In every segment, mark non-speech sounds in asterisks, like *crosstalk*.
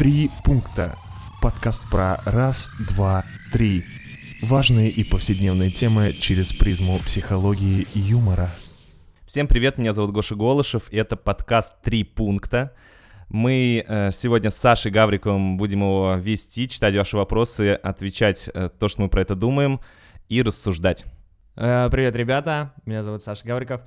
Три пункта. Подкаст про раз, два, три. Важные и повседневные темы через призму психологии и юмора. Всем привет, меня зовут Гоша Голышев, и это подкаст «Три пункта». Мы э, сегодня с Сашей Гавриковым будем его вести, читать ваши вопросы, отвечать э, то, что мы про это думаем, и рассуждать. Э, Привет, ребята, меня зовут Саша Гавриков.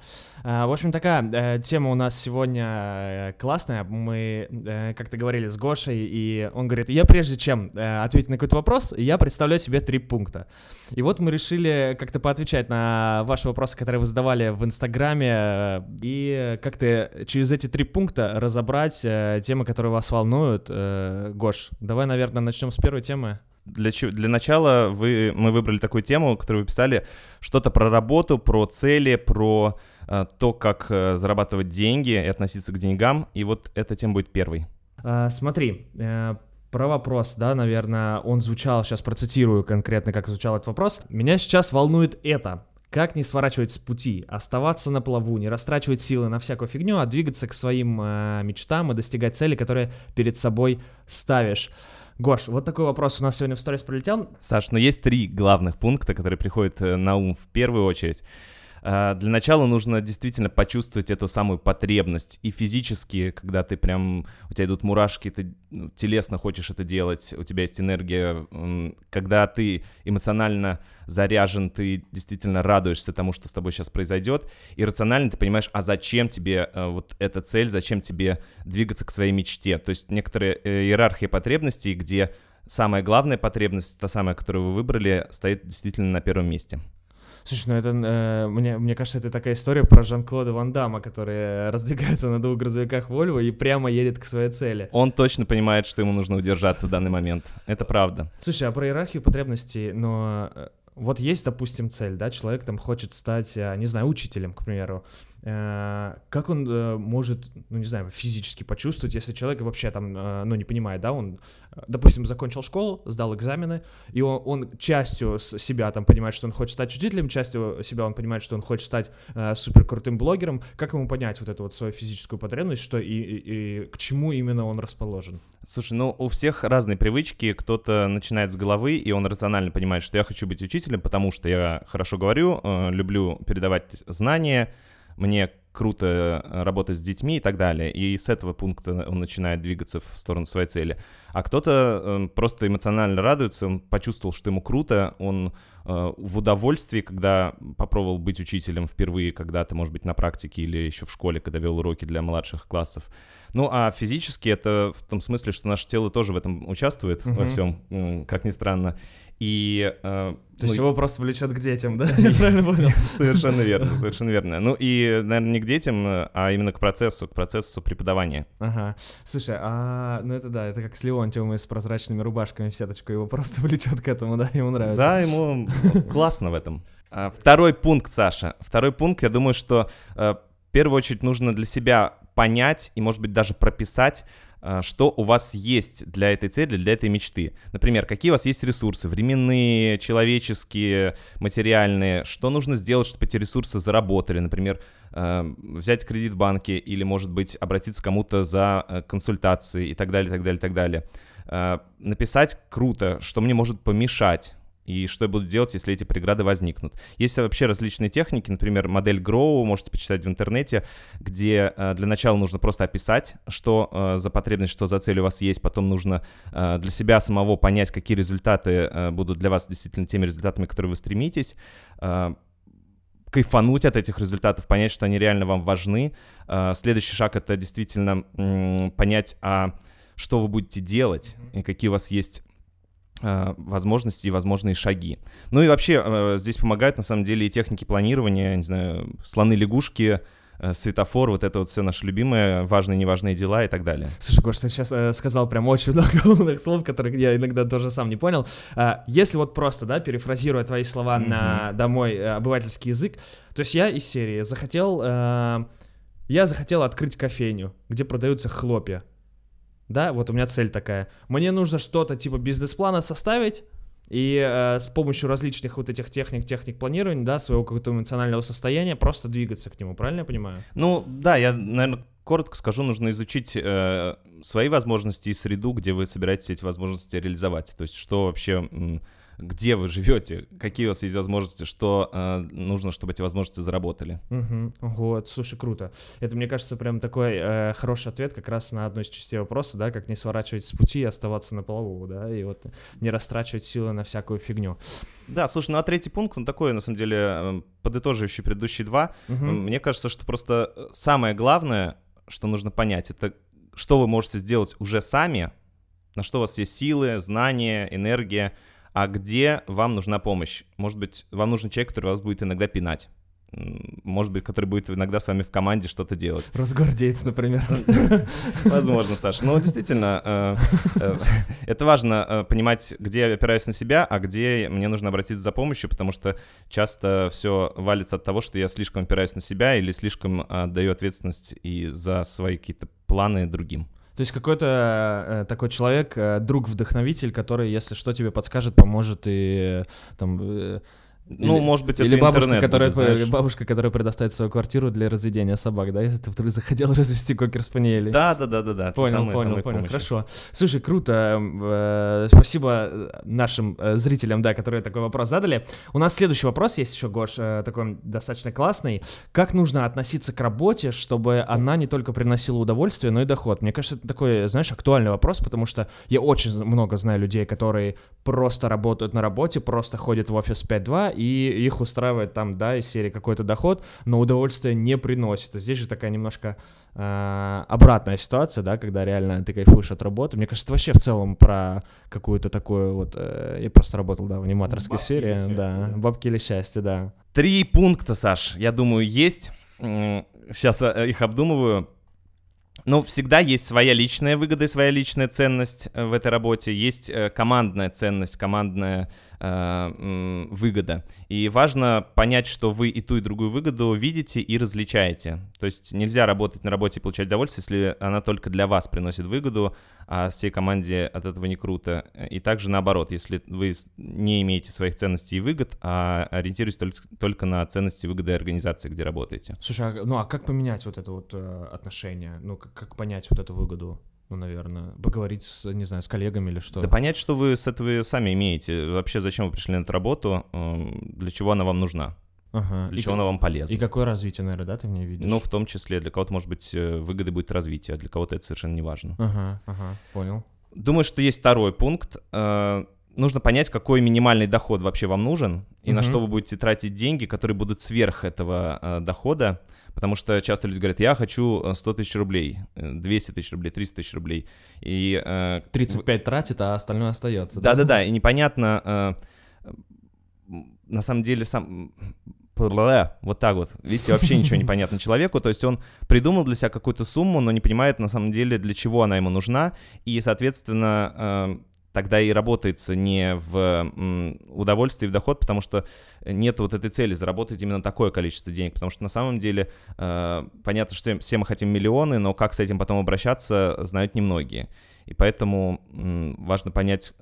Э, В общем, такая э, тема у нас сегодня классная. Мы как-то говорили с Гошей, и он говорит, я прежде чем ответить на какой-то вопрос, я представляю себе три пункта. И вот мы решили как-то поотвечать на ваши вопросы, которые вы задавали в Инстаграме, и как-то через эти три пункта разобрать темы, которые вас волнуют. Гош, давай, наверное, начнем с первой темы. Для, для начала вы, мы выбрали такую тему, которую вы писали, что-то про работу, про цели, про э, то, как э, зарабатывать деньги и относиться к деньгам, и вот эта тема будет первой. А, Смотри, э, про вопрос, да, наверное, он звучал, сейчас процитирую конкретно, как звучал этот вопрос. Меня сейчас волнует это. Как не сворачивать с пути, оставаться на плаву, не растрачивать силы на всякую фигню, а двигаться к своим э, мечтам и достигать цели, которые перед собой ставишь. Гош, вот такой вопрос у нас сегодня в сторис пролетел. Саш, но есть три главных пункта, которые приходят э, на ум в первую очередь. А, Для начала нужно действительно почувствовать эту самую потребность и физически, когда ты прям, у тебя идут мурашки, ты ну, телесно хочешь это делать, у тебя есть энергия, когда ты эмоционально заряжен, ты действительно радуешься тому, что с тобой сейчас произойдет, и рационально ты понимаешь, а зачем тебе э, вот эта цель, зачем тебе двигаться к своей мечте. То есть некоторая э, иерархия потребностей, где самая главная потребность, та самая, которую вы выбрали, стоит действительно на первом месте. Слушай, ну это, э, мне, мне кажется, это такая история про Жан-Клода Ван Дамма, который раздвигается на двух грузовиках Вольво и прямо едет к своей цели. Он точно понимает, что ему нужно удержаться в данный момент. Это правда. Слушай, а про иерархию потребностей, но э, вот есть, допустим, цель, да, человек там хочет стать, э, не знаю, учителем, к примеру. Э, Как он э, может, ну не знаю, физически почувствовать, если человек вообще там, э, ну не понимает, да, он, допустим, закончил школу, сдал экзамены, и он, он частью себя там понимает, что он хочет стать учителем, частью себя он понимает, что он хочет стать э, супер крутым блогером. Как ему понять вот эту вот свою физическую потребность, что и, и- и к чему именно он расположен? Слушай, ну у всех разные привычки. Кто-то начинает с головы, и он рационально понимает, что я хочу быть учителем, потому что я хорошо говорю, э, люблю передавать знания, мне круто э, работать с детьми и так далее. И с этого пункта он начинает двигаться в сторону своей цели. А кто-то э, просто эмоционально радуется, он почувствовал, что ему круто, он э, в удовольствии, когда попробовал быть учителем впервые когда-то, может быть, на практике или еще в школе, когда вел уроки для младших классов. Ну, а физически это в том смысле, что наше тело тоже в этом участвует во Мгм. всем, как ни странно. И э, То есть ну, его просто влечет к детям, да? *laughs* Я правильно понял? совершенно верно, совершенно верно. Ну и, наверное, не к детям, а именно к процессу, к процессу преподавания. Ага. Слушай, а ну это да, это как с Леонтьевым и с прозрачными рубашками в сеточку, его просто *laughs* влечет к этому, да, ему нравится. Да, ему классно в этом. А, Второй пункт, Саша. Второй пункт, я думаю, что э, в первую очередь нужно для себя понять и, может быть, даже прописать, э, что у вас есть для этой цели, для этой мечты. Например, какие у вас есть ресурсы, временные, человеческие, материальные, что нужно сделать, чтобы эти ресурсы заработали, например, э, взять кредит в банке или, может быть, обратиться к кому-то за э, консультацией и так далее, так далее, так далее. Написать круто, что мне может помешать, и что я буду делать, если эти преграды возникнут. Есть вообще различные техники, например, модель Grow, можете почитать в интернете, где э, для начала нужно просто описать, что э, за потребность, что за цель у вас есть, потом нужно э, для себя самого понять, какие результаты будут для вас действительно теми результатами, которые вы стремитесь, кайфануть от этих результатов, понять, что они реально вам важны. Следующий шаг — это действительно понять, а что вы будете делать, и какие у вас есть возможности и возможные шаги. Ну и вообще э, здесь помогают на самом деле и техники планирования, не знаю, слоны-лягушки, э, светофор, вот это вот все наше любимое, важные, неважные дела и так далее. Слушай, Гош, ты сейчас э, сказал прям очень много *laughs* умных слов, которых я иногда тоже сам не понял. А, если вот просто, да, перефразируя твои слова Мгм. на домой э, обывательский язык, то есть я из серии захотел, э, я захотел открыть кофейню, где продаются хлопья. Да, вот у меня цель такая. Мне нужно что-то типа бизнес-плана составить, и э, с помощью различных вот этих техник, техник планирования, да, своего какого-то эмоционального состояния просто двигаться к нему, правильно я понимаю? Ну, да, я, наверное, коротко скажу, нужно изучить э, свои возможности и среду, где вы собираетесь эти возможности реализовать. То есть что вообще где вы живете, какие у вас есть возможности, что э, нужно, чтобы эти возможности заработали. Угу. Вот, слушай, круто. Это, мне кажется, прям такой э, хороший ответ как раз на одну из частей вопроса, да, как не сворачивать с пути и оставаться на плаву, да, и вот не растрачивать силы на всякую фигню. Да, слушай, ну а третий пункт, он такой, на самом деле, э, подытоживающий предыдущие два. Угу. Мне кажется, что просто э, самое главное, что нужно понять, это что вы можете сделать уже сами, на что у вас есть силы, знания, энергия, а где вам нужна помощь. Может быть, вам нужен человек, который вас будет иногда пинать может быть, который будет иногда с вами в команде что-то делать. Росгвардеец, например. *laughs* Возможно, Саша. Но действительно, э, э, *laughs* это важно э, понимать, где я опираюсь на себя, а где мне нужно обратиться за помощью, потому что часто все валится от того, что я слишком опираюсь на себя или слишком отдаю ответственность и за свои какие-то планы другим. То есть какой-то э, такой человек, э, друг-вдохновитель, который, если что, тебе подскажет, поможет и э, там... Э, ну, или, может быть, это Или бабушка, интернет которая, будет, бабушка, которая предоставит свою квартиру для разведения собак, да, если ты вдруг захотел *laughs* развести кокер-спаниелей. Да, да, да, да, да. Понял, самые, понял, самые понял, помощи. хорошо. Слушай, круто. Э, спасибо нашим э, зрителям, да, которые такой вопрос задали. У нас следующий вопрос есть еще, Гош, э, такой достаточно классный. Как нужно относиться к работе, чтобы она не только приносила удовольствие, но и доход? Мне кажется, это такой, знаешь, актуальный вопрос, потому что я очень много знаю людей, которые просто работают на работе, просто ходят в офис 5-2, и их устраивает там, да, из серии какой-то доход, но удовольствие не приносит. здесь же такая немножко э, обратная ситуация, да, когда реально ты кайфуешь от работы. Мне кажется, вообще в целом про какую-то такую вот... Э, я просто работал, да, в аниматорской бабки сфере, счастье, да, да, бабки или счастье, да. Три пункта, Саш, я думаю, есть. Сейчас э, их обдумываю. Ну, всегда есть своя личная выгода и своя личная ценность э, в этой работе, есть э, командная ценность, командная выгода. И важно понять, что вы и ту, и другую выгоду видите и различаете. То есть нельзя работать на работе и получать удовольствие, если она только для вас приносит выгоду, а всей команде от этого не круто. И также наоборот, если вы не имеете своих ценностей и выгод, а ориентируетесь только, только на ценности и выгоды организации, где работаете. Слушай, а, ну а как поменять вот это вот э, отношение? Ну, как, как понять вот эту выгоду? Ну, наверное, поговорить с, не знаю, с коллегами или что. Да понять, что вы с этого сами имеете. Вообще, зачем вы пришли на эту работу, эм, для чего она вам нужна. Ага. Для и чего как... она вам полезна. И какое развитие, наверное, да, ты в ней видишь? Ну, в том числе, для кого-то, может быть, э, выгоды будет развитие, а для кого-то это совершенно не важно. Ага, ага, понял. Думаю, что есть второй пункт. Э, нужно понять, какой минимальный доход вообще вам нужен, и угу. на что вы будете тратить деньги, которые будут сверх этого э, дохода. Потому что часто люди говорят, я хочу 100 э, тысяч рублей, 200 э, тысяч рублей, 300 тысяч рублей. И, э, 35 тратит, а остальное остается. Да-да-да, и непонятно, э, на самом деле сам... Вот так вот. Видите, вообще ничего не *laughs* понятно человеку. То есть он придумал для себя какую-то сумму, но не понимает на самом деле, для чего она ему нужна. И, соответственно, э, тогда и работается не в удовольствие и в доход, потому что нет вот этой цели заработать именно такое количество денег, потому что на самом деле э, понятно, что все мы хотим миллионы, но как с этим потом обращаться, знают немногие. И поэтому э, важно понять,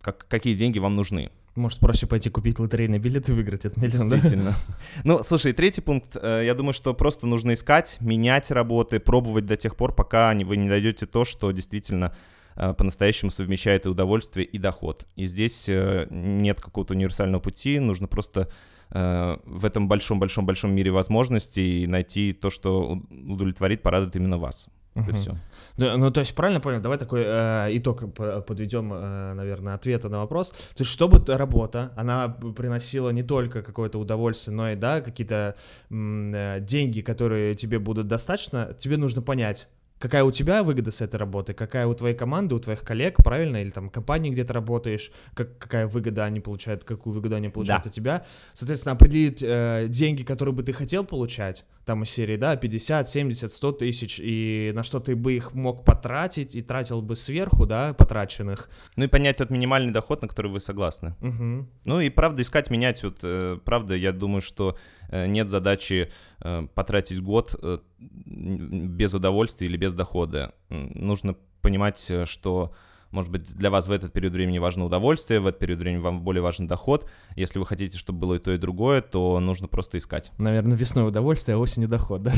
как, какие деньги вам нужны. Может, проще пойти купить лотерейный билет и выиграть этот миллион, Действительно. Да? Ну, слушай, третий пункт. Э, я думаю, что просто нужно искать, менять работы, пробовать до тех пор, пока вы не найдете то, что действительно по-настоящему совмещает и удовольствие, и доход. И здесь э, нет какого-то универсального пути, нужно просто э, в этом большом-большом-большом мире возможностей найти то, что удовлетворит, порадует именно вас. Это все. Да, ну, то есть, правильно понял, давай такой э, итог подведем, э, наверное, ответа на вопрос. То есть, чтобы работа, она приносила не только какое-то удовольствие, но и, да, какие-то э, деньги, которые тебе будут достаточно, тебе нужно понять, какая у тебя выгода с этой работы, какая у твоей команды, у твоих коллег, правильно, или там компании, где ты работаешь, как, какая выгода они получают, какую выгоду они получают да. от тебя. Соответственно, определить э, деньги, которые бы ты хотел получать, там из серии, да, 50, 70, 100 тысяч, и на что ты бы их мог потратить и тратил бы сверху, да, потраченных. Ну и понять тот минимальный доход, на который вы согласны. Угу. Ну и правда искать, менять, вот, э, правда, я думаю, что э, нет задачи э, потратить год без удовольствия или без дохода. Нужно понимать, что Может быть, для вас в этот период времени важно удовольствие, в этот период времени вам более важен доход. Если вы хотите, чтобы было и то, и другое, то нужно просто искать. Наверное, весной удовольствие, а осенью доход, да?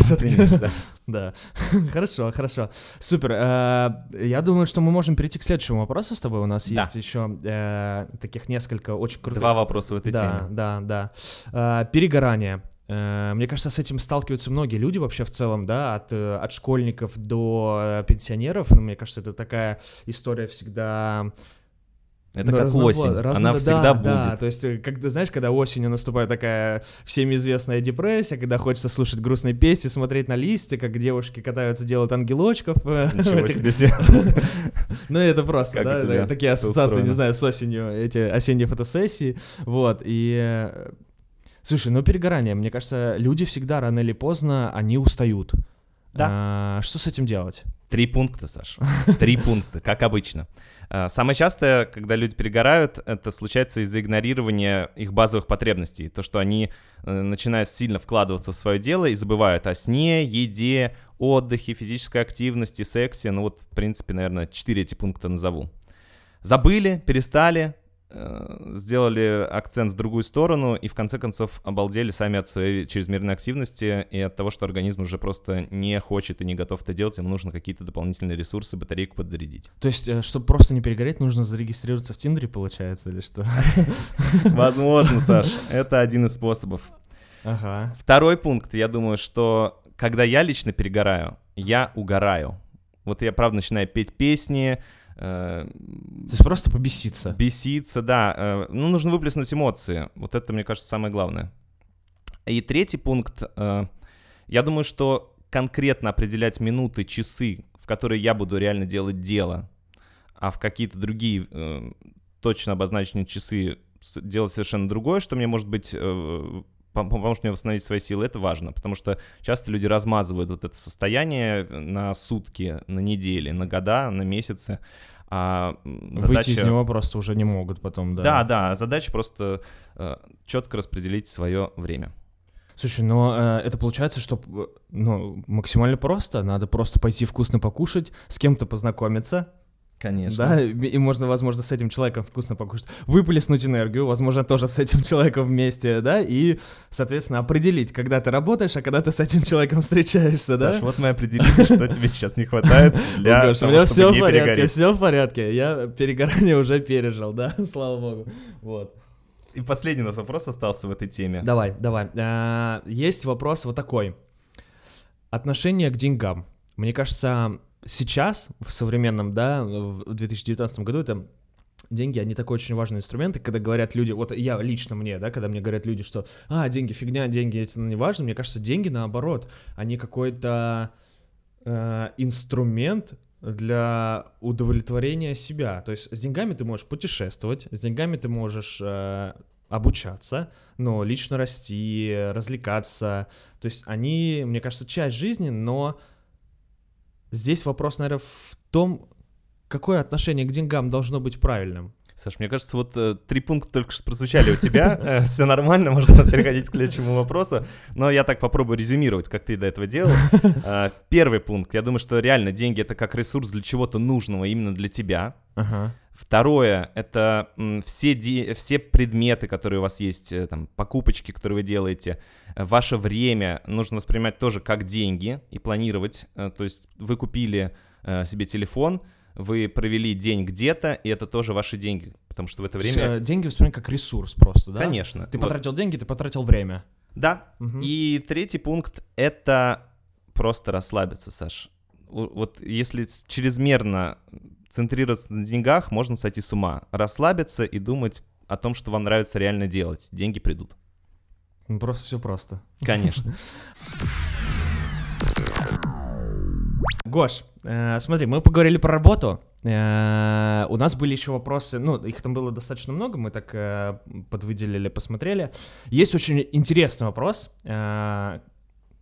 Да. *laughs* Да. *laughs* Хорошо, хорошо. Супер. Э, Я думаю, что мы можем перейти к следующему вопросу с тобой. У нас Да. есть еще э, таких несколько очень крутых Два вопроса в этой да, теме. Да, да, Э, Перегорание. Э, Мне кажется, с этим сталкиваются многие люди вообще в целом, да, от, э, от школьников до э, пенсионеров. Ну, Мне кажется, это такая история всегда... Это ну, как разново- осень, разно- она да, всегда да, будет. то есть, когда, знаешь, когда осенью наступает такая всем известная депрессия, когда хочется слушать грустные песни, смотреть на листья, как девушки катаются, делают ангелочков. Ничего себе. *laughs* ну, это просто, да, да, такие ассоциации, не знаю, с осенью, эти осенние фотосессии, вот, и... Слушай, ну перегорание, мне кажется, люди всегда рано или поздно, они устают. Да. А, что с этим делать? Три пункта, Саш. Три *laughs* пункта, как обычно. А, Самое частое, когда люди перегорают, это случается из-за игнорирования их базовых потребностей. То, что они э, начинают сильно вкладываться в свое дело и забывают о сне, еде, отдыхе, физической активности, сексе. Ну вот, в принципе, наверное, четыре эти пункта назову. Забыли, перестали, сделали акцент в другую сторону и в конце концов обалдели сами от своей чрезмерной активности и от того, что организм уже просто не хочет и не готов это делать, ему нужно какие-то дополнительные ресурсы, батарейку подзарядить. То есть, э, чтобы просто не перегореть, нужно зарегистрироваться в Тиндере, получается, или что? *laughs* Возможно, Саш, это один из способов. Ага. Второй пункт, я думаю, что когда я лично перегораю, я угораю. Вот я, правда, начинаю петь песни, э, То есть просто побеситься. беситься, да. э, Ну, нужно выплеснуть эмоции. Вот это, мне кажется, самое главное. И третий пункт. э, Я думаю, что конкретно определять минуты, часы, в которые я буду реально делать дело, а в какие-то другие э, точно обозначенные часы делать совершенно другое, что мне, может быть, э, поможет мне восстановить свои силы, это важно, потому что часто люди размазывают вот это состояние на сутки, на недели, на года, на месяцы. А м, Выйти из задача- него просто уже не могут потом, да. да, да, задача просто четко распределить свое время. Слушай, но э, это получается, что э, ну, максимально просто. Надо просто пойти вкусно покушать, с кем-то познакомиться, Конечно. да, и можно, возможно, с этим человеком вкусно покушать, выплеснуть энергию, возможно, тоже с этим человеком вместе, да, и, соответственно, определить, когда ты работаешь, а когда ты с этим человеком встречаешься, да? Саш, вот мы определили, что тебе сейчас не хватает для Гош, у того, меня все в порядке, все в порядке. Я перегорание уже пережил, да, *laughs* слава богу. Вот. И последний у нас вопрос остался в этой теме. Давай, давай. А, Есть вопрос вот такой. Отношение к деньгам. Мне кажется, сейчас, в современном, да, в 2019 году, это деньги, они такой очень важный инструмент, и когда говорят люди, вот я лично мне, да, когда мне говорят люди, что, а, деньги фигня, деньги это не важно, мне кажется, деньги наоборот, они какой-то э, инструмент для удовлетворения себя. То есть с деньгами ты можешь путешествовать, с деньгами ты можешь э, обучаться, но лично расти, развлекаться. То есть они, мне кажется, часть жизни, но здесь вопрос, наверное, в том, какое отношение к деньгам должно быть правильным. Саш, мне кажется, вот э, три пункта только что прозвучали у тебя. *laughs* Все нормально, можно *laughs* переходить к следующему вопросу. Но я так попробую резюмировать, как ты до этого делал. *laughs* Э, Первый пункт. Я думаю, что реально деньги — это как ресурс для чего-то нужного именно для тебя. Ага. Второе — это м, все, де- все предметы, которые у вас есть, э, там, покупочки, которые вы делаете, э, ваше время нужно воспринимать тоже как деньги и планировать. Э, То есть вы купили э, себе телефон, вы провели день где-то, и это тоже ваши деньги, потому что в это То есть, время... э, деньги воспринимать как ресурс просто, да? Конечно. Ты Вот. потратил деньги, ты потратил время. Да. Мгм. И третий пункт — это просто расслабиться, Саш. Вот если чрезмерно центрироваться на деньгах, можно сойти с ума. Расслабиться и думать о том, что вам нравится реально делать. Деньги придут. Ну, Просто все просто. Конечно. *laughs* Гош, э, смотри, мы поговорили про работу. Э, у нас были еще вопросы, ну, их там было достаточно много, мы так э, подвыделили, посмотрели. Есть очень интересный вопрос. Э,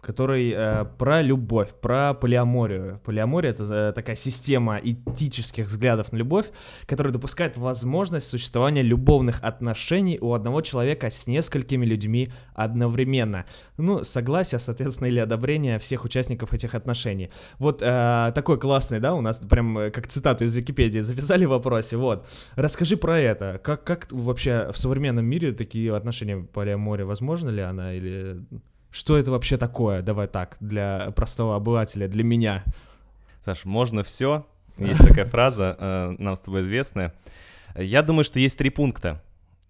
который э, про любовь, про полиаморию. Полиамория — это э, такая система этических взглядов на любовь, которая допускает возможность существования любовных отношений у одного человека с несколькими людьми одновременно. Ну, согласие, соответственно, или одобрение всех участников этих отношений. Вот э, такой классный, да, у нас прям э, как цитату из Википедии записали в вопросе, вот. Расскажи про это. Как, как вообще в современном мире такие отношения полиамория, возможно ли она или что это вообще такое? Давай так, для простого обывателя, для меня. Саш, можно все. Есть такая фраза, э, нам с тобой известная. Я думаю, что есть три пункта,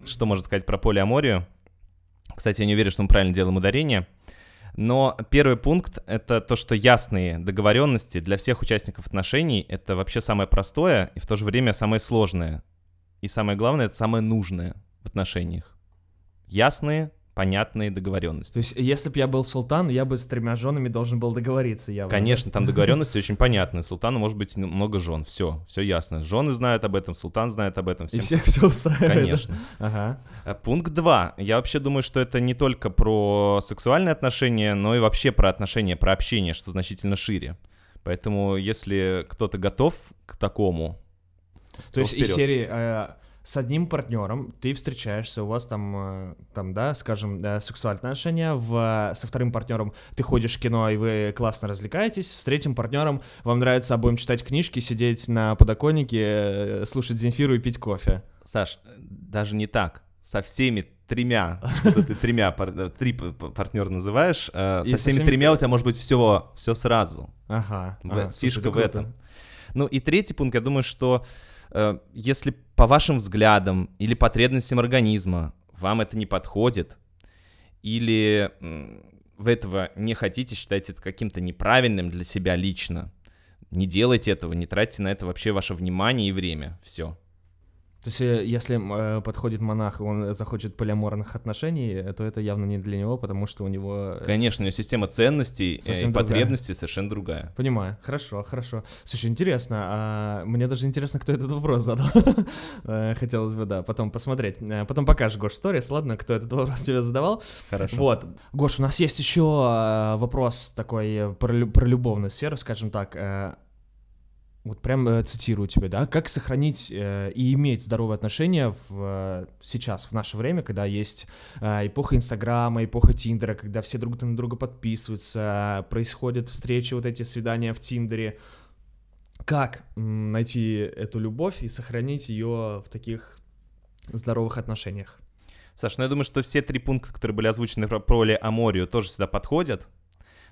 что можно сказать про полиаморию. Кстати, я не уверен, что мы правильно делаем ударение. Но первый пункт — это то, что ясные договоренности для всех участников отношений — это вообще самое простое и в то же время самое сложное. И самое главное — это самое нужное в отношениях. Ясные, понятные договоренности. То есть, если бы я был султан, я бы с тремя женами должен был договориться явно. Конечно, там *laughs* договоренности очень понятны. Султана может быть много жен. Все, все ясно. Жены знают об этом, султан знает об этом. Всем... И всех все устраивает. Конечно. *laughs* Ага. Э, пункт два. Я вообще думаю, что это не только про сексуальные отношения, но и вообще про отношения, про общение, что значительно шире. Поэтому, если кто-то готов к такому, то, то есть вперед. из серии э, с одним партнером ты встречаешься, у вас там, э, там, да, скажем, сексуальные отношения, в, со вторым партнером ты ходишь в кино, и вы классно развлекаетесь, с третьим партнером вам нравится обоим читать книжки, сидеть на подоконнике, э, слушать Земфиру и пить кофе. Саш, даже не так. Со всеми тремя, что ты тремя, э, три партнера называешь, со, со всеми, всеми тремя у тебя может быть все, все сразу. Ага. Фишка в этом. Ну и третий пункт, я думаю, что если по вашим взглядам или потребностям организма вам это не подходит, или вы этого не хотите, считаете это каким-то неправильным для себя лично, не делайте этого, не тратьте на это вообще ваше внимание и время. Все. То есть, э, если э, подходит монах, и он захочет полиаморных отношений, э, то это явно не для него, потому что у него... Э, Конечно, у него система ценностей и потребностей совершенно другая. Понимаю, хорошо, хорошо. Слушай, интересно, а мне даже интересно, кто этот вопрос задал. *laughs* Хотелось бы, да, потом посмотреть. Потом покажешь, Гош, сторис, ладно, кто этот вопрос *laughs* тебе задавал. Хорошо. Вот. Гош, у нас есть еще вопрос такой про, про любовную сферу, скажем так вот прям э, цитирую тебя, да, как сохранить э, и иметь здоровые отношения в, э, сейчас, в наше время, когда есть э, эпоха Инстаграма, эпоха Тиндера, когда все друг на друга подписываются, происходят встречи, вот эти свидания в Тиндере. Как найти эту любовь и сохранить ее в таких здоровых отношениях? Саш, ну я думаю, что все три пункта, которые были озвучены про полиаморию, тоже сюда подходят.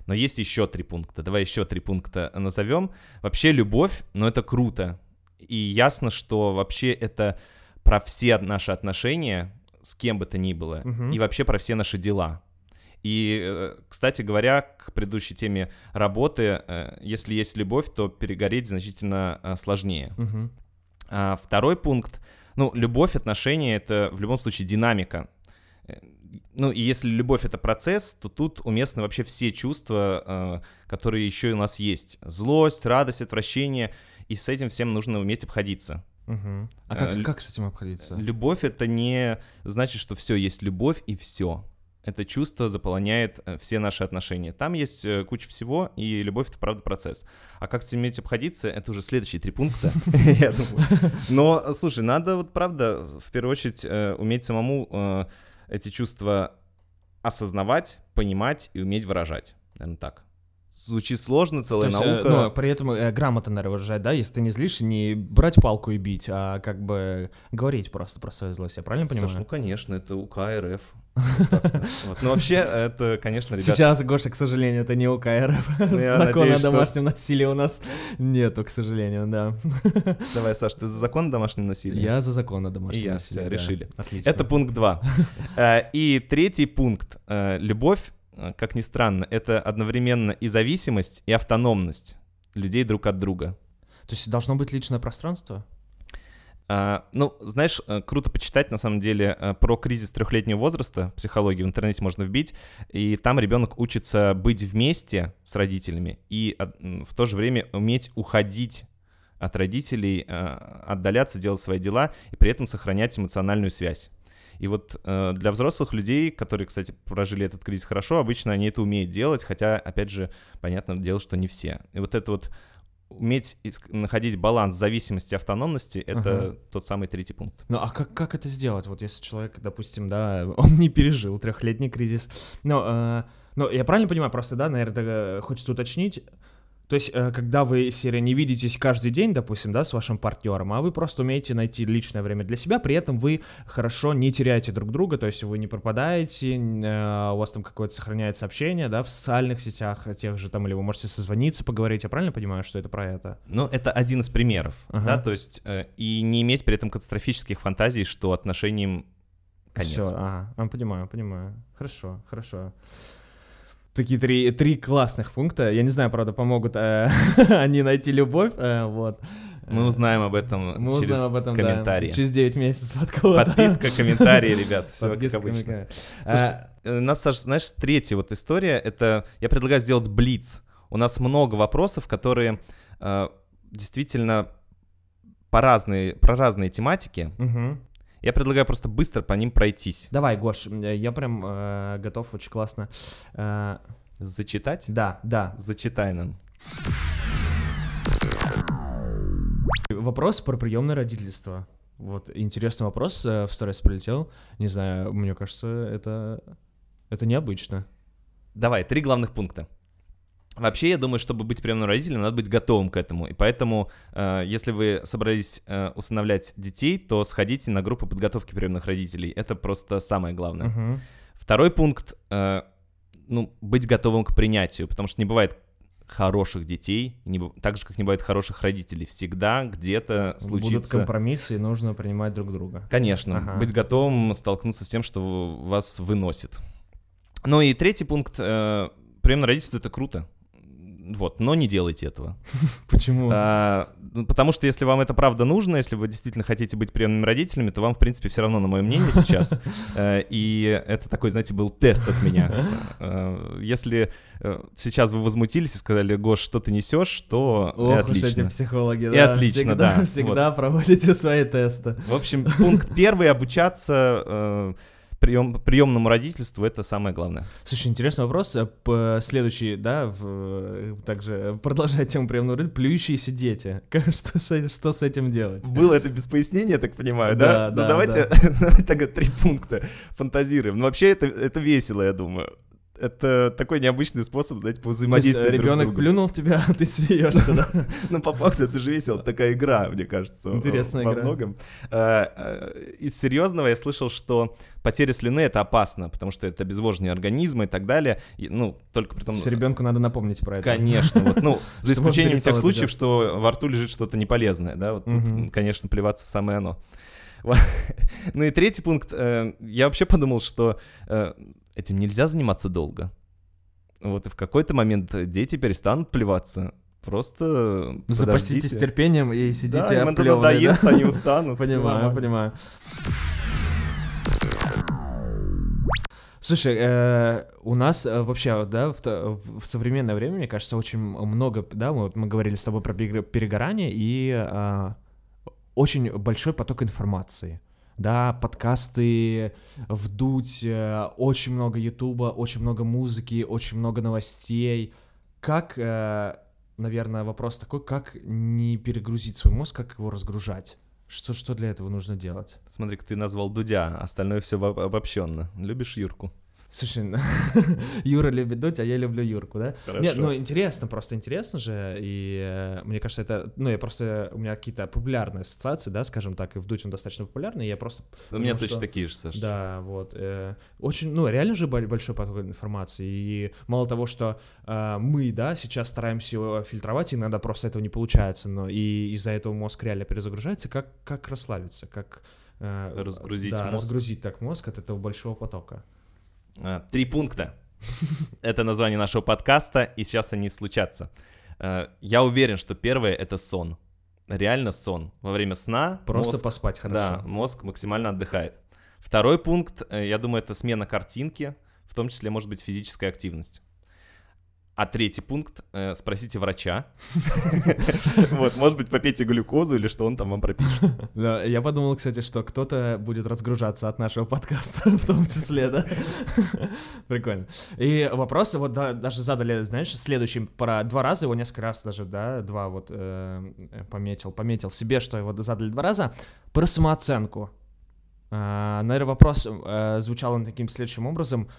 Но есть еще три пункта. Давай еще три пункта назовем. Вообще любовь, ну это круто. И ясно, что вообще это про все наши отношения с кем бы то ни было. Uh-huh. И вообще про все наши дела. И, э, кстати говоря, к предыдущей теме работы, э, если есть любовь, то перегореть значительно э, сложнее. Uh-huh. А второй пункт, ну, любовь, отношения — это в любом случае динамика ну, и если любовь это процесс, то тут уместны вообще все чувства, э, которые еще у нас есть. Злость, радость, отвращение. И с этим всем нужно уметь обходиться. Угу. А как, э, как с этим обходиться? Любовь это не значит, что все есть любовь и все. Это чувство заполоняет э, все наши отношения. Там есть куча всего, и любовь это правда процесс. А как с этим уметь обходиться, это уже следующие три пункта, *laughs* я думаю. Но, слушай, надо вот правда в первую очередь уметь самому эти чувства осознавать, понимать и уметь выражать. Наверное, так. Звучит сложно, целая есть, э, наука. но при этом э, грамотно, наверное, выражать, да? Если ты не злишь, не брать палку и бить, а как бы говорить просто про свою злость. Я правильно понимаю? Слушай, ну, конечно, это УК РФ. Ну, вообще, это, конечно, ребята... Сейчас, Гоша, к сожалению, это не УК РФ. *laughs* *laughs* Закона о домашнем насилии у нас нету, к сожалению, да. *laughs* Давай, Саш, ты за закон о домашнем насилии? Я за закон о домашнем насилии. решили. Отлично. Это пункт два. Э, и третий пункт. Любовь Э, как ни странно, это одновременно и зависимость, и автономность людей друг от друга. То есть должно быть личное пространство? А, ну, знаешь, э, круто почитать, на самом деле, э, про кризис трехлетнего возраста, психологию в интернете можно вбить, и там ребенок учится быть вместе с родителями и в то же время уметь уходить от родителей, отдаляться, делать свои дела и при этом сохранять эмоциональную связь. И вот э, для взрослых людей, которые, кстати, прожили этот кризис хорошо, обычно они это умеют делать, хотя, опять же, понятно дело, что не все. И вот это вот уметь находить баланс зависимости и автономности — это ага. тот самый третий пункт. Ну а как, как это сделать? Вот если человек, допустим, да, *laughs* он не пережил трехлетний кризис, но, э, но я правильно понимаю, просто, да, наверное, хочется уточнить, то есть, э, когда вы, серия, не видитесь каждый день, допустим, да, с вашим партнером, а вы просто умеете найти личное время для себя, при этом вы хорошо не теряете друг друга, то есть вы не пропадаете, э, у вас там какое-то сохраняется общение, да, в социальных сетях тех же там, или вы можете созвониться, поговорить, я правильно понимаю, что это про это? Ну, это один из примеров, ага. да, то есть, э, и не иметь при этом катастрофических фантазий, что отношениям конец. Все, ага, понимаю, понимаю. Хорошо, хорошо такие три, три классных пункта. Я не знаю, правда, помогут э, *laughs* они найти любовь, э, вот. Мы узнаем об этом Мы через об этом, комментарии. Да, через 9 месяцев от кого-то. Подписка, комментарии, ребят, все как обычно. Слушай, а... у э, нас, Саш, знаешь, третья вот история, это я предлагаю сделать блиц. У нас много вопросов, которые э, действительно по разные, про разные тематики. Угу. Я предлагаю просто быстро по ним пройтись. Давай, Гош, я прям э, готов, очень классно. Э... Зачитать? Да, да. Зачитай нам. Вопрос про приемное родительство. Вот интересный вопрос э, в сторис прилетел. Не знаю, мне кажется, это, это необычно. Давай, три главных пункта. Вообще, я думаю, чтобы быть приемным родителем, надо быть готовым к этому. И поэтому, э, если вы собрались э, усыновлять детей, то сходите на группу подготовки приемных родителей. Это просто самое главное. Uh-huh. Второй пункт, э, ну, быть готовым к принятию, потому что не бывает хороших детей, не, так же, как не бывает хороших родителей. Всегда где-то случится... Будут компромиссы, и нужно принимать друг друга. Конечно. Ага. Быть готовым столкнуться с тем, что вас выносит. Ну и третий пункт. Э, приемное родительство — это круто. Вот, но не делайте этого. *laughs* Почему? А, ну, потому что если вам это правда нужно, если вы действительно хотите быть приемными родителями, то вам, в принципе, все равно на мое мнение сейчас. *laughs* Э, и это такой, знаете, был тест от меня. Э, если э, сейчас вы возмутились и сказали, Гош, что ты несешь, то Ох, отлично. эти психологи, и отлично, всегда, да. Всегда вот. проводите свои тесты. В общем, пункт первый — обучаться прием, приемному родительству это самое главное. Слушай, интересный вопрос. Э, следующий, да, в, также продолжая тему приемного родительства, плюющиеся дети. *laughs* Что, что с этим делать? Было это без пояснения, я так понимаю, да? Да, ну, да. Ну давайте, да. *laughs* давайте тогда три пункта фантазируем. Ну вообще это, это весело, я думаю это такой необычный способ, знаете, взаимодействовать ребенок плюнул в тебя, а ты смеешься, да? *laughs* Ну, по факту, это же весело, такая игра, мне кажется. Интересная игра. Во многом. А, а, из серьезного я слышал, что потеря слюны — это опасно, потому что это обезвоживание организма и так далее. Ну, только при том... ребенку надо напомнить про это. Конечно, вот, ну, *laughs* за исключением тех случаев, что во рту лежит что-то неполезное, да, вот тут, конечно, плеваться самое оно. *laughs* Ну и третий пункт. Э, я вообще подумал, что э, этим нельзя заниматься долго. Вот и в какой-то момент дети перестанут плеваться. Просто Запаститесь терпением и сидите да, им надоест, да? они *laughs* устанут. Понимаю, понимаю. Слушай, э, у нас э, вообще, да, в, в современное время, мне кажется, очень много, да, мы, вот мы говорили с тобой про перегорание и э, очень большой поток информации да, подкасты, вдуть, э, очень много ютуба, очень много музыки, очень много новостей. Как, э, наверное, вопрос такой, как не перегрузить свой мозг, как его разгружать? Что, что для этого нужно делать? Смотри, ты назвал Дудя, остальное все обобщенно. Любишь Юрку? Слушай, *laughs* Юра любит дуть, а я люблю Юрку, да? Хорошо. Нет, ну интересно, просто интересно же, и э, мне кажется, это, ну я просто, у меня какие-то популярные ассоциации, да, скажем так, и в дуть он достаточно популярный, и я просто... У меня что, точно такие же, Саша. Да, вот. Э, очень, ну реально же большой поток информации, и мало того, что э, мы, да, сейчас стараемся его фильтровать, иногда просто этого не получается, но и из-за этого мозг реально перезагружается, как, как расслабиться, как... Э, разгрузить да, мозг. разгрузить так мозг от этого большого потока. А, три пункта. *laughs* Это название нашего подкаста, и сейчас они случатся. А, я уверен, что первое — это сон. Реально сон. Во время сна... Просто мозг, поспать хорошо. Да, мозг максимально отдыхает. Второй пункт, э, я думаю, это смена картинки, в том числе, может быть, физическая активность. А третий пункт э, спросите врача. *laughs* Вот, может быть, попейте глюкозу или что он там вам пропишет. Да, я подумал, кстати, что кто-то будет разгружаться от нашего подкаста, *laughs* в том числе, да? *laughs* Прикольно. И вопросы вот да, даже задали, знаешь, следующим про два раза, его несколько раз даже, да, два вот э, пометил, пометил себе, что его задали два раза, про самооценку. А, наверное, вопрос э, звучал он таким следующим образом.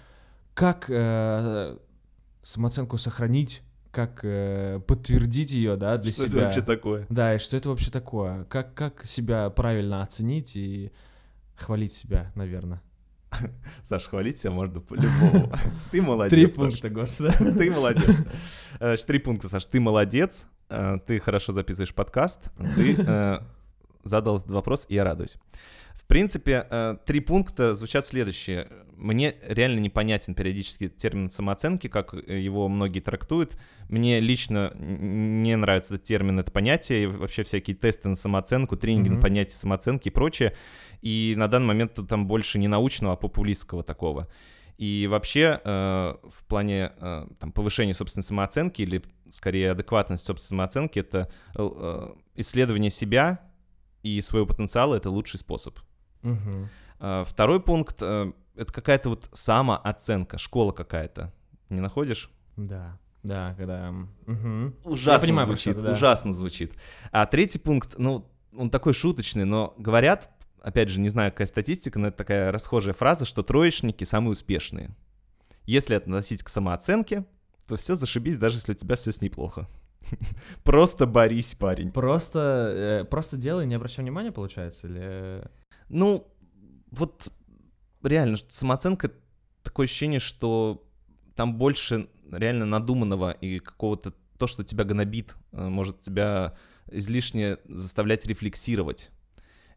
Как э, самооценку сохранить, как э, подтвердить ее, да, для Что себя. это вообще такое? Да, и что это вообще такое? Как, как себя правильно оценить и хвалить себя, наверное. *laughs* Саш, хвалить себя можно по-любому. Ты *laughs* молодец. Три пункта, Гош, да? *laughs* Ты молодец. Э, три пункта, Саш. Ты молодец, э, ты хорошо записываешь подкаст, ты э, задал этот вопрос, и я радуюсь. В принципе, э, три пункта звучат следующие. Мне реально непонятен периодически термин самооценки, как э, его многие трактуют. Мне лично не нравится этот термин, это понятие, и вообще всякие тесты на самооценку, тренинги на Мгм. понятие самооценки и прочее. И на данный момент там больше не научного, а популистского такого. И вообще э, в плане э, там, повышения собственной самооценки или скорее адекватность собственной самооценки это э, исследование себя и своего потенциала это лучший способ. Э, Второй пункт э, это какая-то вот самооценка, школа какая-то. Не находишь? Да, да, когда... мгм. Ужасно понимаю, про звучит, да. ужасно звучит. А третий пункт, ну, он такой шуточный, но говорят, опять же, не знаю, какая статистика, но это такая расхожая фраза, что троечники самые успешные. Если относить к самооценке, то все зашибись, даже если у тебя все с ней плохо. *laughs* Просто борись, парень. Просто, э, просто делай, не обращай внимания, получается, или... Ну, вот реально, самооценка такое ощущение, что там больше реально надуманного и какого-то то, что тебя гнобит, э, может тебя излишне заставлять рефлексировать.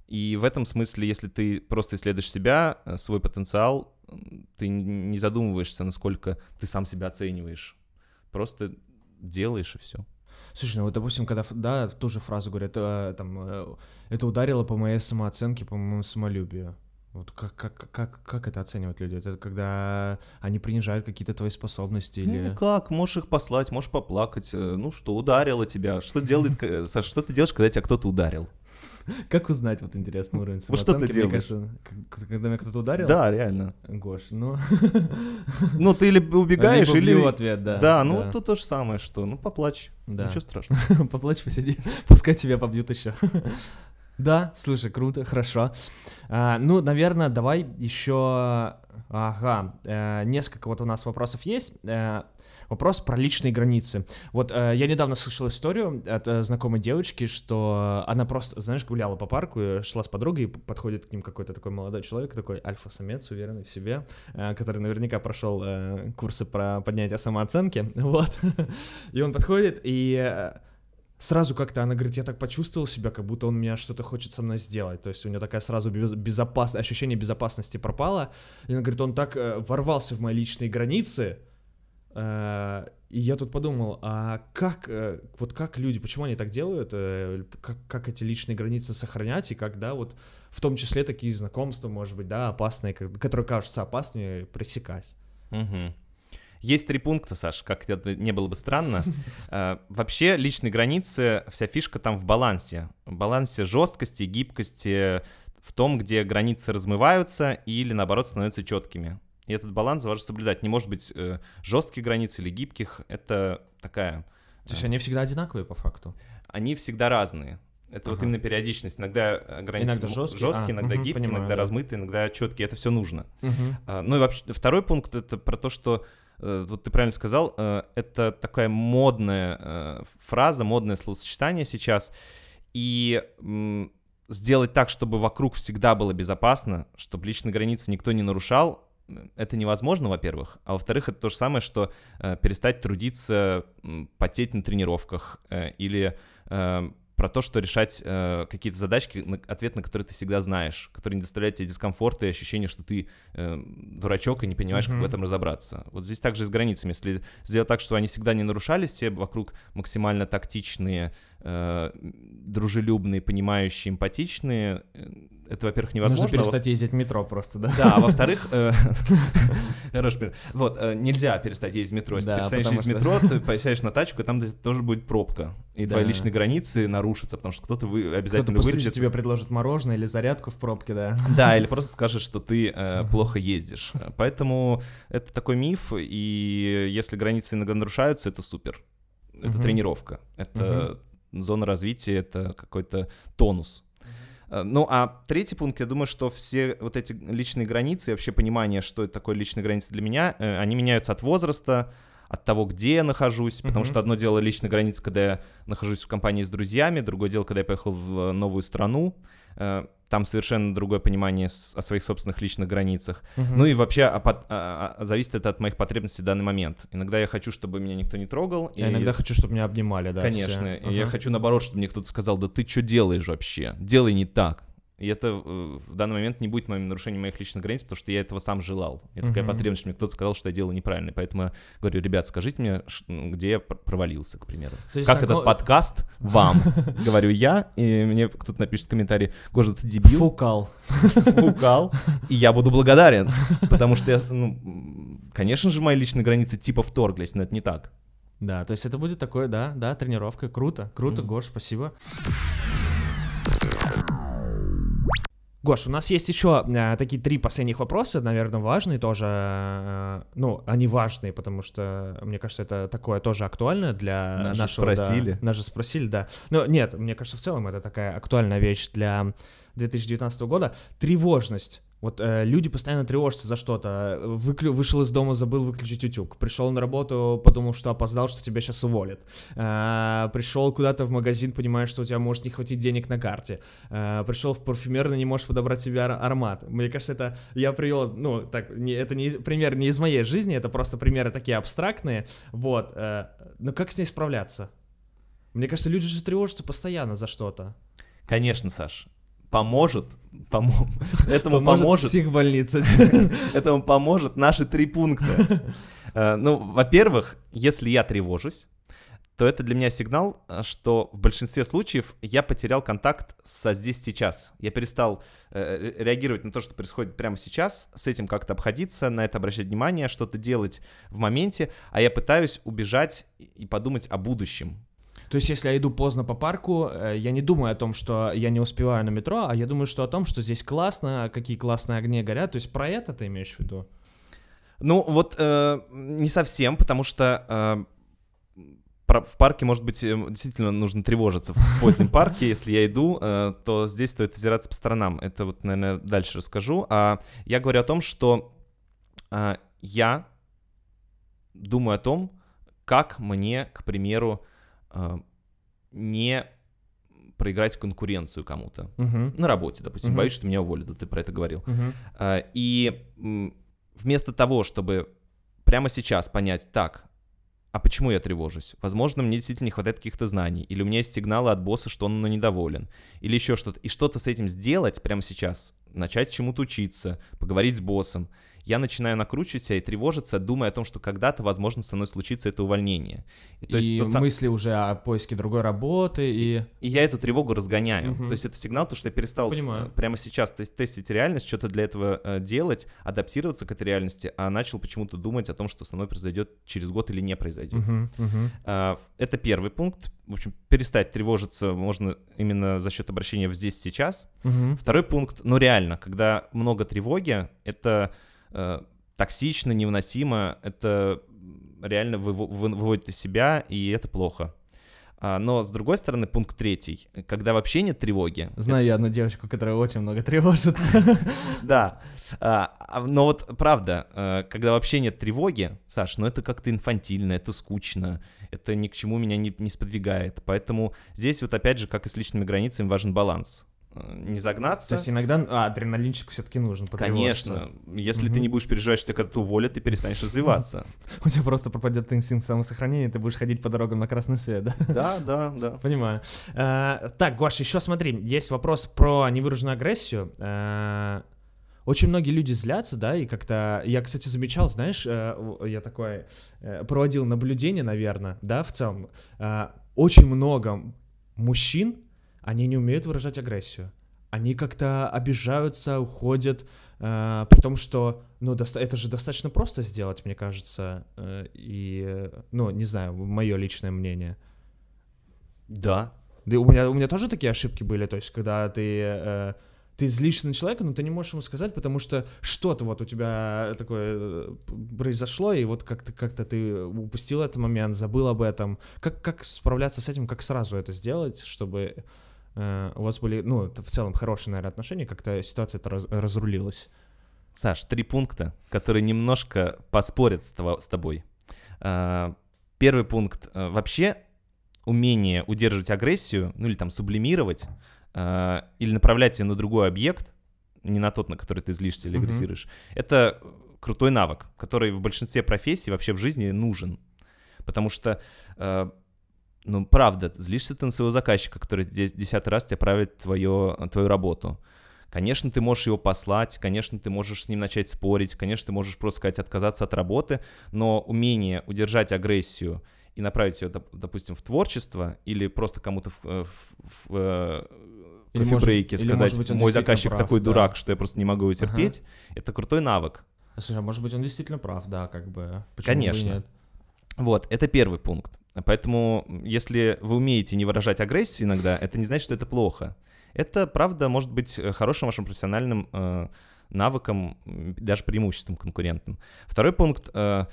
И в этом смысле, если ты просто исследуешь себя, э, свой потенциал, ты не задумываешься, насколько ты сам себя оцениваешь. Просто делаешь и все. Слушай, ну вот, допустим, когда, да, ту же фразу говорят, э, там, э, это ударило по моей самооценке, по моему самолюбию. Вот как, как, как, как это оценивают люди? Это когда они принижают какие-то твои способности или... Ну как, можешь их послать, можешь поплакать. э, Ну что, ударило тебя. Что делает, к- Саш, что ты делаешь, когда тебя кто-то ударил? Как узнать вот интересный уровень Вот что ты самооценки? Мне делаешь? кажется, когда меня кто-то ударил? Да, реально. Гош, ну... Ну, ты или убегаешь, либо или... ответ, да. Да, ну вот тут то же самое, что, ну, поплачь. Да. Ничего страшного. *laughs* Поплачь, посиди, пускай тебя побьют еще. Да, слушай, круто, хорошо. А, ну, наверное, давай еще... Ага, э, несколько вот у нас вопросов есть. Э, вопрос про личные границы. Вот э, я недавно слышал историю от э, знакомой девочки, что она просто, знаешь, гуляла по парку, шла с подругой, и подходит к ним какой-то такой молодой человек, такой альфа-самец, уверенный в себе, э, который наверняка прошел э, курсы про поднятие самооценки, *laughs* вот. И он подходит, и э, сразу как-то она говорит, я так почувствовал себя, как будто он меня что-то хочет со мной сделать. То есть у нее такая сразу без- безопас... ощущение безопасности пропало. И она говорит, он так э, ворвался в мои личные границы. Э, и я тут подумал, а как, э, вот как люди, почему они так делают, э, как, как эти личные границы сохранять, и как, да, вот в том числе такие знакомства, может быть, да, опасные, которые кажутся опасными, пресекать. Мгм. Есть три пункта, Саш, как это не было бы странно. Э, *laughs* Вообще, личные границы, вся фишка там в балансе. В балансе жесткости, гибкости, в том, где границы размываются или, наоборот, становятся четкими. И этот баланс важно соблюдать. Не может быть э, жестких границ или гибких. Это такая... То есть они всегда одинаковые по факту. Они всегда разные. Это вот Ага. именно периодичность. Иногда э, границы Иногда жесткие, жесткие, а, иногда мгм, гибкие, понимаю, иногда да. размытые, иногда четкие. Это все нужно. Мгм. А, Ну и вообще, второй пункт это про то, что э, вот ты правильно сказал, э, это такая модная э, фраза, модное словосочетание сейчас. И сделать так, чтобы вокруг всегда было безопасно, чтобы личные границы никто не нарушал, это невозможно, во-первых. А во-вторых, это то же самое, что э, перестать трудиться, потеть на тренировках э, или э, про то, что решать э, какие-то задачки, на- ответ на которые ты всегда знаешь, которые не доставляют тебе дискомфорта и ощущение, что ты э, дурачок и не понимаешь, как в этом разобраться. Вот здесь также с границами. Если сделать так, что они всегда не нарушались, все вокруг максимально тактичные, э, дружелюбные, понимающие, эмпатичные, э, это, во-первых, невозможно. Нужно перестать ездить в метро просто, да? Да, а *laughs* во-вторых, э, *laughs* хороший пример. Вот, нельзя перестать ездить в метро. Если ты перестанешь ездить в метро, *laughs* ты сядешь на тачку, и там тоже будет пробка. И твои личные границы нарушатся, потому что кто-то обязательно вылезет. тебе предложит мороженое или зарядку в пробке, да. Да, или просто скажет, что ты плохо ездишь. Поэтому это такой миф, и если границы иногда нарушаются, это супер. Это тренировка, это зона развития, это какой-то тонус. Э, Ну, а третий пункт, я думаю, что все вот эти личные границы, и вообще понимание, что это такое личные границы для меня, э, они меняются от возраста, от того, где я нахожусь, потому Мгм. что одно дело личные границы, когда я нахожусь в компании с друзьями, другое дело, когда я поехал в новую страну, там совершенно другое понимание о своих собственных личных границах. Ну и вообще а под- а- а- зависит это от моих потребностей в данный момент. Иногда я хочу, чтобы меня никто не трогал. Я и- иногда хочу, чтобы меня обнимали, да. Конечно. все. И я хочу, наоборот, чтобы мне кто-то сказал, да ты что делаешь вообще? Делай не так. И это э, в данный момент не будет моим нарушением моих личных границ, потому что я этого сам желал. Это такая потребность, что мне кто-то сказал, что я делаю неправильно. Поэтому я говорю, ребят, скажите мне, ну, где я пр- провалился, к примеру. То есть как тако- этот подкаст вам? *laughs* Говорю я, и мне кто-то напишет в комментарии, Гожа, ты дебил, Фукал. фукал, и я буду благодарен, потому что я, ну, конечно же, мои личные границы типа вторглись, но это не так. Да, то есть это будет такое, да, да, тренировка. Круто, круто, Мгм. Гош, спасибо. Гош, у нас есть еще э, такие три последних вопроса, наверное, важные тоже. э, ну, они важные, потому что, мне кажется, это такое тоже актуально для Нас нашего... да, спросили. нас же спросили, да. Но нет, мне кажется, в целом это такая актуальная вещь для 2019 года. Тревожность. Вот э, люди постоянно тревожатся за что-то. Выклю... Вышел из дома, забыл выключить утюг. Пришел на работу, подумал, что опоздал, что тебя сейчас уволят. Э, пришел куда-то в магазин, понимаешь, что у тебя может не хватить денег на карте. Э, пришел в парфюмерный, не можешь подобрать себе ар- аромат. Мне кажется, это я привел, ну, так, не, это не пример не из моей жизни, это просто примеры такие абстрактные. Вот. э, но как с ней справляться? Мне кажется, люди же тревожатся постоянно за что-то. Конечно, Саш, поможет, помо- *laughs* этому поможет, психбольница. *laughs* этому поможет наши три пункта. *laughs* Э, Ну, во-первых, если я тревожусь, то это для меня сигнал, э, что в большинстве случаев я потерял контакт со здесь сейчас. Я перестал э, ре- реагировать на то, что происходит прямо сейчас, с этим как-то обходиться, на это обращать внимание, что-то делать в моменте, а я пытаюсь убежать и подумать о будущем. То есть, если я иду поздно по парку, э, я не думаю о том, что я не успеваю на метро, а я думаю, что о том, что здесь классно, какие классные огни горят. То есть, про это ты имеешь в виду? Ну, вот э, не совсем, потому что э, в парке, может быть, э, действительно нужно тревожиться в позднем парке. Если я иду, э, то здесь стоит озираться по сторонам. Это вот, наверное, дальше расскажу. А я говорю о том, что э, я думаю о том, как мне, к примеру, не проиграть конкуренцию кому-то. Мгм. На работе, допустим, Мгм. боюсь, что меня уволят, да ты про это говорил. А, И вместо того, чтобы прямо сейчас понять, так, а почему я тревожусь? Возможно, мне действительно не хватает каких-то знаний, или у меня есть сигналы от босса, что он мной недоволен, или еще что-то. И что-то с этим сделать прямо сейчас, начать чему-то учиться, поговорить с боссом. Я начинаю накручивать себя и тревожиться, думая о том, что когда-то, возможно, со мной случится это увольнение. И, то есть и сам- мысли уже о поиске другой работы, и... и я эту тревогу разгоняю. Мгм. То есть это сигнал, то, что я перестал Понимаю. э, прямо сейчас тес- тестить реальность, что-то для этого э, делать, адаптироваться к этой реальности, а начал почему-то думать о том, что со мной произойдет через год или не произойдет. Мгм. А, Это первый пункт. В общем, перестать тревожиться можно именно за счет обращения в здесь сейчас. Мгм. Второй пункт, ну реально, когда много тревоги, это э, токсично, невыносимо, это реально выво- вы- выводит из себя, и это плохо. А, но с другой стороны, пункт третий, когда вообще нет тревоги. Знаю я одну девочку, которая очень много тревожится. *laughs* Да. А, а, но вот правда, э, когда вообще нет тревоги, Саш, ну это как-то инфантильно, это скучно, это ни к чему меня не сподвигает. Поэтому здесь вот опять же, как и с личными границами, важен баланс. Э, Не загнаться. То есть иногда а, адреналинчик все-таки нужен. Конечно. Если Мгм. ты не будешь переживать, что тебя когда-то уволят, ты перестанешь *laughs* развиваться. У тебя просто пропадет инстинкт самосохранения, ты будешь ходить по дорогам на красный свет, да? Да, да, да. Понимаю. Э, так, Гош, еще смотри, есть вопрос про невыраженную агрессию. Э, очень многие люди злятся, да, и как-то... Я, кстати, замечал, знаешь, я такое... проводил наблюдение, наверное, да, в целом. Очень много мужчин, они не умеют выражать агрессию. Они как-то обижаются, уходят, э, при том, что, ну, доста- это же достаточно просто сделать, мне кажется, э, и, ну, не знаю, мое личное мнение. Да. Да у меня, у меня тоже такие ошибки были, то есть, когда ты, э, ты злишься на человека, но ты не можешь ему сказать, потому что что-то вот у тебя такое э, произошло, и вот как-то как ты упустил этот момент, забыл об этом. Как, как справляться с этим, как сразу это сделать, чтобы у вас были, ну, в целом хорошие, наверное, отношения, как-то ситуация это раз, разрулилась? Саш, три пункта, которые немножко поспорят с, тобой. А, первый пункт. А, вообще умение удерживать агрессию, ну или там сублимировать, э, или направлять ее на другой объект, не на тот, на который ты злишься или агрессируешь, mm-hmm. это крутой навык, который в большинстве профессий вообще в жизни нужен. Потому что, э, ну, правда, злишься ты на своего заказчика, который десятый раз тебе правит твою, твою работу. Конечно, ты можешь его послать, конечно, ты можешь с ним начать спорить, конечно, ты можешь просто сказать отказаться от работы, но умение удержать агрессию и направить ее, допустим, в творчество или просто кому-то в, э, в, в э, или кофе-брейке сказать, может быть, мой заказчик прав, такой да. дурак, что я просто не могу его терпеть, ага. это крутой навык. Слушай, а может быть, он действительно прав, да, как бы. Почему Конечно. Нет? Вот, это первый пункт. Поэтому, если вы умеете не выражать агрессию иногда, это не значит, что это плохо. Это, правда, может быть хорошим вашим профессиональным э, навыком, даже преимуществом конкурентным. Второй пункт. Э,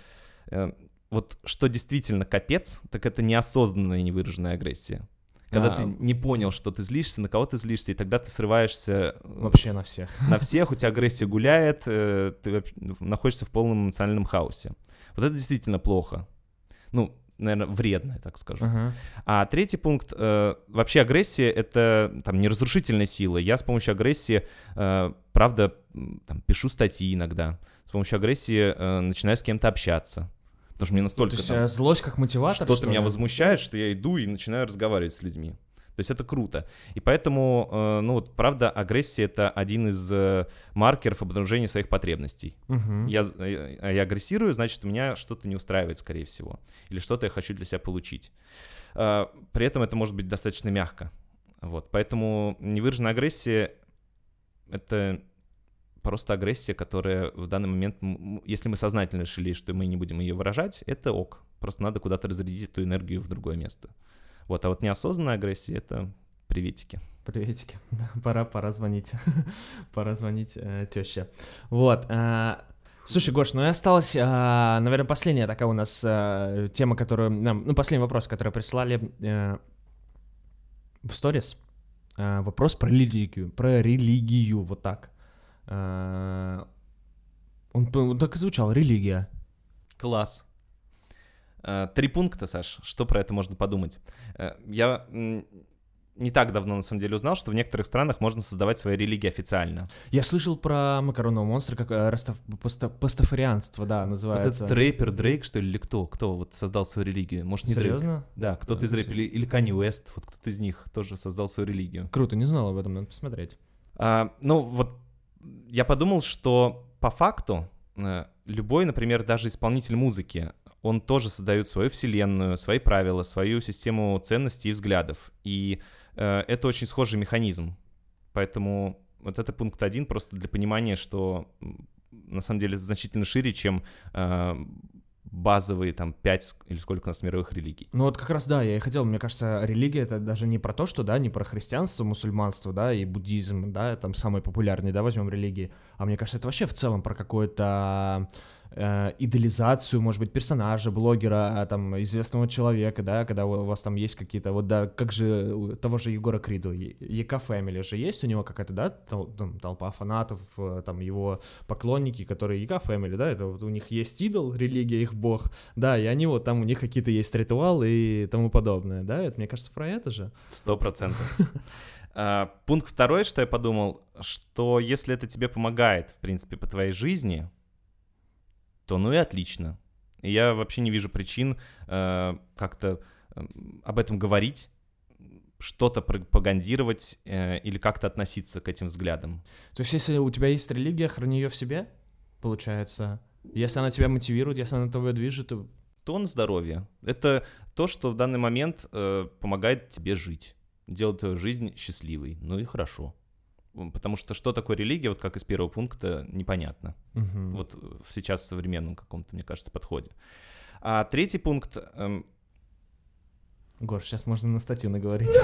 э, вот что действительно капец, так это неосознанная невыраженная агрессия. Когда а, ты не понял, что ты злишься, на кого ты злишься, и тогда ты срываешься... Э, Вообще на всех. На всех, у тебя агрессия гуляет, э, ты находишься в полном эмоциональном хаосе. Вот это действительно плохо. Ну, наверное, вредно, так скажу. Uh-huh. А третий пункт, э, вообще агрессия — это там не разрушительная сила. Я с помощью агрессии, э, правда, там, пишу статьи иногда. С помощью агрессии э, начинаю с кем-то общаться. Потому что мне настолько... То есть там, злость как мотиватор, Что-то что меня возмущает, что я иду и начинаю разговаривать с людьми. То есть это круто. И поэтому, э, ну вот, правда, агрессия — это один из э, маркеров обнаружения своих потребностей. Угу. Я, я, я агрессирую, значит, у меня что-то не устраивает, скорее всего. Или что-то я хочу для себя получить. При этом это может быть достаточно мягко. Вот, поэтому невыраженная агрессия — это просто агрессия, которая в данный момент, если мы сознательно решили, что мы не будем ее выражать, это ок. Просто надо куда-то разрядить эту энергию в другое место. Вот, а вот неосознанная агрессия — это приветики. Приветики. *laughs* пора, пора звонить. *laughs* пора звонить э, теще. Вот. Э, слушай, Гош, ну и осталась, э, наверное, последняя такая у нас э, тема, которую нам... Ну, последний вопрос, который прислали э, в сторис. Э, вопрос про религию. Про религию, вот так. Э, он, он так и звучал, религия. Класс. Э, три пункта, Саш, что про это можно подумать. Э, я не так давно, на самом деле, узнал, что в некоторых странах можно создавать свои религии официально. Я слышал про макаронного монстра, как растав... поста... пастафарианство, да, называется. Вот это рэпер Дрейк, что ли, или кто? Кто вот создал свою религию? Может, не Серьезно? Дрейк? Да, кто-то из рэперов, или Канни Уэст, вот кто-то из них тоже создал свою религию. Круто, не знал об этом, надо посмотреть. А, ну, вот я подумал, что по факту э, любой, например, даже исполнитель музыки, он тоже создает свою вселенную, свои правила, свою систему ценностей и взглядов. И э, это очень схожий механизм. Поэтому вот это пункт один, просто для понимания, что на самом деле это значительно шире, чем э, базовые там пять или сколько у нас мировых религий. Ну вот как раз да, я и хотел, мне кажется, религия это даже не про то, что, да, не про христианство, мусульманство, да, и буддизм, да, там самые популярные, да, возьмем религии, а мне кажется, это вообще в целом про какое-то э, идеализацию, может быть, персонажа, блогера, а, там, известного человека, да, когда у вас там есть какие-то, вот, да, как же у того же Егора Криду, ЕК Фэмили же есть у него какая-то, да, тол там, толпа фанатов, э, там, его поклонники, которые ЕК Фэмили, да, это вот у них есть идол, религия, их бог, да, и они вот там, у них какие-то есть ритуалы и тому подобное, да, это, мне кажется, про это же. Сто процентов. *laughs* А, пункт второй, что я подумал, что если это тебе помогает, в принципе, по твоей жизни, то ну и отлично. И я вообще не вижу причин э, как-то э, об этом говорить, что-то пропагандировать э, или как-то относиться к этим взглядам. То есть, если у тебя есть религия, храни ее в себе, получается. Если она тебя мотивирует, если она тобой движет, то... Тон здоровья. Это то, что в данный момент э, помогает тебе жить. делает твою жизнь счастливой. Ну и хорошо. Потому что что такое религия, вот как из первого пункта, непонятно. Мгм. Вот в сейчас в современном каком-то, мне кажется, подходе. А третий пункт... эм, Гош, сейчас можно на статью наговорить. *laughs*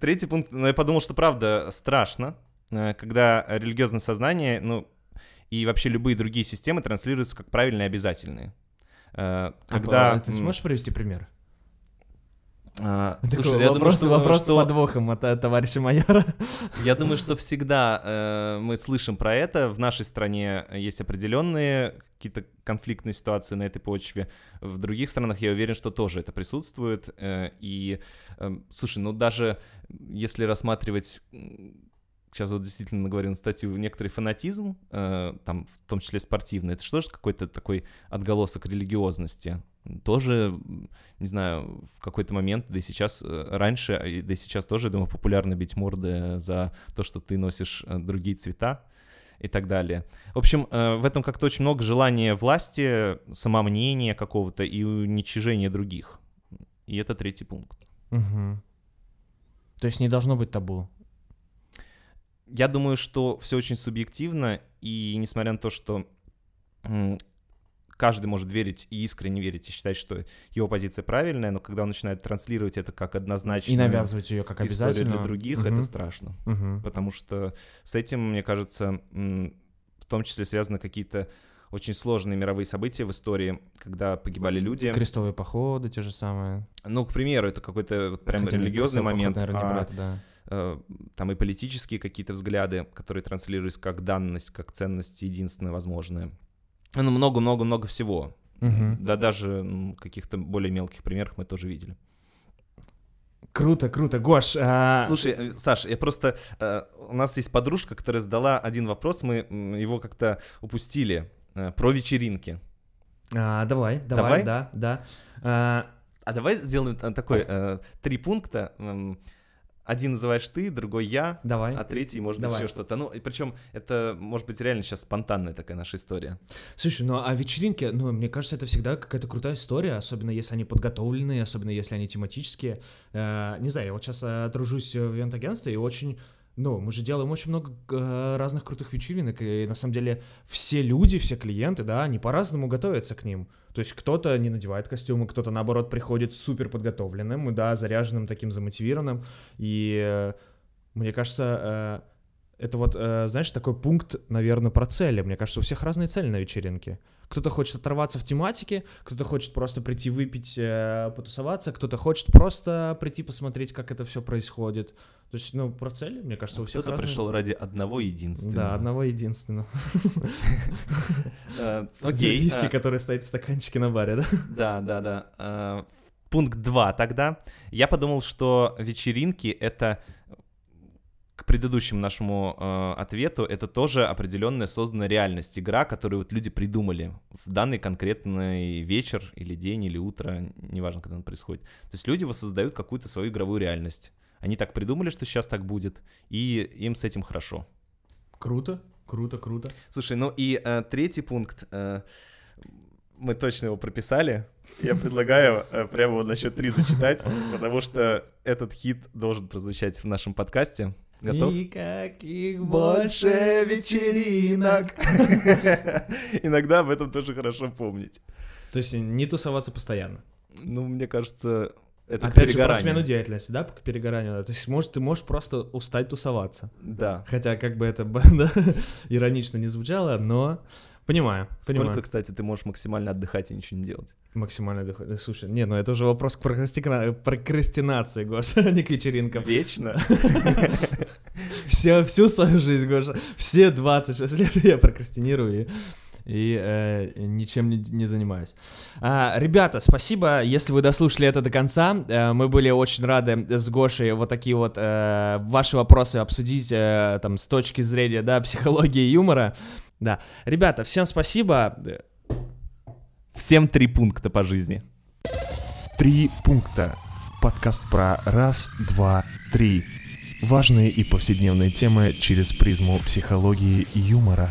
Третий пункт, ну, я подумал, что правда страшно, э, когда религиозное сознание, ну, и вообще любые другие системы транслируются как правильные и обязательные. Э, Когда... А, Ты сможешь привести пример? А, Такой слушай, я думаю, вопрос, что- вопрос что- с подвохом от товарища майора. *laughs* Я думаю, что всегда э, мы слышим про это. В нашей стране есть определенные какие-то конфликтные ситуации на этой почве. В других странах я уверен, что тоже это присутствует. Э, и, э, слушай, ну даже если рассматривать сейчас вот действительно наговорил на статью, некоторый фанатизм, э, там в том числе спортивный, это что же какой-то такой отголосок религиозности? Тоже, не знаю, в какой-то момент, да и сейчас, э, раньше, а да и сейчас тоже, я думаю, популярно бить морды за то, что ты носишь э, другие цвета и так далее. В общем, э, в этом как-то очень много желания власти, самомнения какого-то и уничижения других. И это третий пункт. Мгм. То есть не должно быть табу. Я думаю, что все очень субъективно, и несмотря на то, что каждый может верить и искренне верить и считать, что его позиция правильная, но когда он начинает транслировать это как однозначно И навязывать ее как обязательно. для других, Мгм. это страшно. Мгм. Потому что с этим, мне кажется, в том числе связаны какие-то очень сложные мировые события в истории, когда погибали люди. Крестовые походы те же самые. Ну, к примеру, это какой-то вот прям Хотя религиозный момент. поход, наверное, а, брать, да. э, там и политические какие-то взгляды, которые транслируются как данность, как ценность единственная возможная. Ну, много-много-много всего. Мгм. Да даже м, каких-то более мелких примерах мы тоже видели. Круто, круто. Гош, а, Слушай, э, Саш, я просто... э, у нас есть подружка, которая задала один вопрос, мы его как-то упустили. э, про вечеринки. а, давай, Давай? давай, да, да. А, А давай сделаем такой, э, три пункта. Один называешь ты, другой я, давай. а третий, может быть, Давай. еще что-то. Ну, и причем это, может быть, реально сейчас спонтанная такая наша история. Слушай, ну а вечеринки, ну, мне кажется, это всегда какая-то крутая история, особенно если они подготовленные, особенно если они тематические. Э, не знаю, я вот сейчас э, тружусь в ивент-агентстве, и очень, ну, мы же делаем очень много э, разных крутых вечеринок, и на самом деле все люди, все клиенты, да, они по-разному готовятся к ним. То есть кто-то не надевает костюмы, кто-то, наоборот, приходит супер подготовленным, да, заряженным, таким замотивированным, и э, мне кажется, э, это вот, знаешь, такой пункт, наверное, про цели. Мне кажется, у всех разные цели на вечеринке. Кто-то хочет оторваться в тематике, кто-то хочет просто прийти выпить, э, потусоваться, кто-то хочет просто прийти посмотреть, как это все происходит. То есть, ну, про цели, мне кажется, у всех Кто-то разные. пришел ради одного единственного. Да, одного единственного. Э, *laughs* Окей. Виски, э, который стоит в стаканчике на баре, да? Да, да, да. Пункт 2 тогда. Я подумал, что вечеринки — это предыдущему нашему э, ответу, это тоже определенная созданная реальность, игра, которую вот люди придумали в данный конкретный вечер или день или утро, неважно, когда он происходит. То есть люди воссоздают какую-то свою игровую реальность. Они так придумали, что сейчас так будет, и им с этим хорошо. Круто, круто, круто. Слушай, ну и э, третий пункт, э, мы точно его прописали. Я предлагаю э, прямо вот на счет три зачитать, потому что этот хит должен прозвучать в нашем подкасте. Готов? Никаких Больше вечеринок. *laughs* Иногда об этом тоже хорошо помнить. То есть не тусоваться постоянно. Ну, мне кажется, это Опять же, про смену деятельности, да, к перегоранию. да. То есть, может, ты можешь просто устать тусоваться. Да. Хотя, как бы это *laughs* да, иронично не звучало, но понимаю, понимаю. Сколько, кстати, ты можешь максимально отдыхать и ничего не делать? Максимально э, Слушай, не, ну это уже вопрос к прокрастина- прокрастинации, Гоша, *laughs* а не к вечеринкам. Вечно. Все, всю свою жизнь, Гоша, все 26 лет я прокрастинирую и, и, э, ничем не, не занимаюсь. А, ребята, спасибо, если вы дослушали это до конца. Э, мы были очень рады с Гошей вот такие вот э, ваши вопросы обсудить э, там с точки зрения, да, психологии и юмора. Да, ребята, всем спасибо. Всем три пункта по жизни. Три пункта. Подкаст про раз, два, три. Важные и повседневные темы через призму психологии и юмора.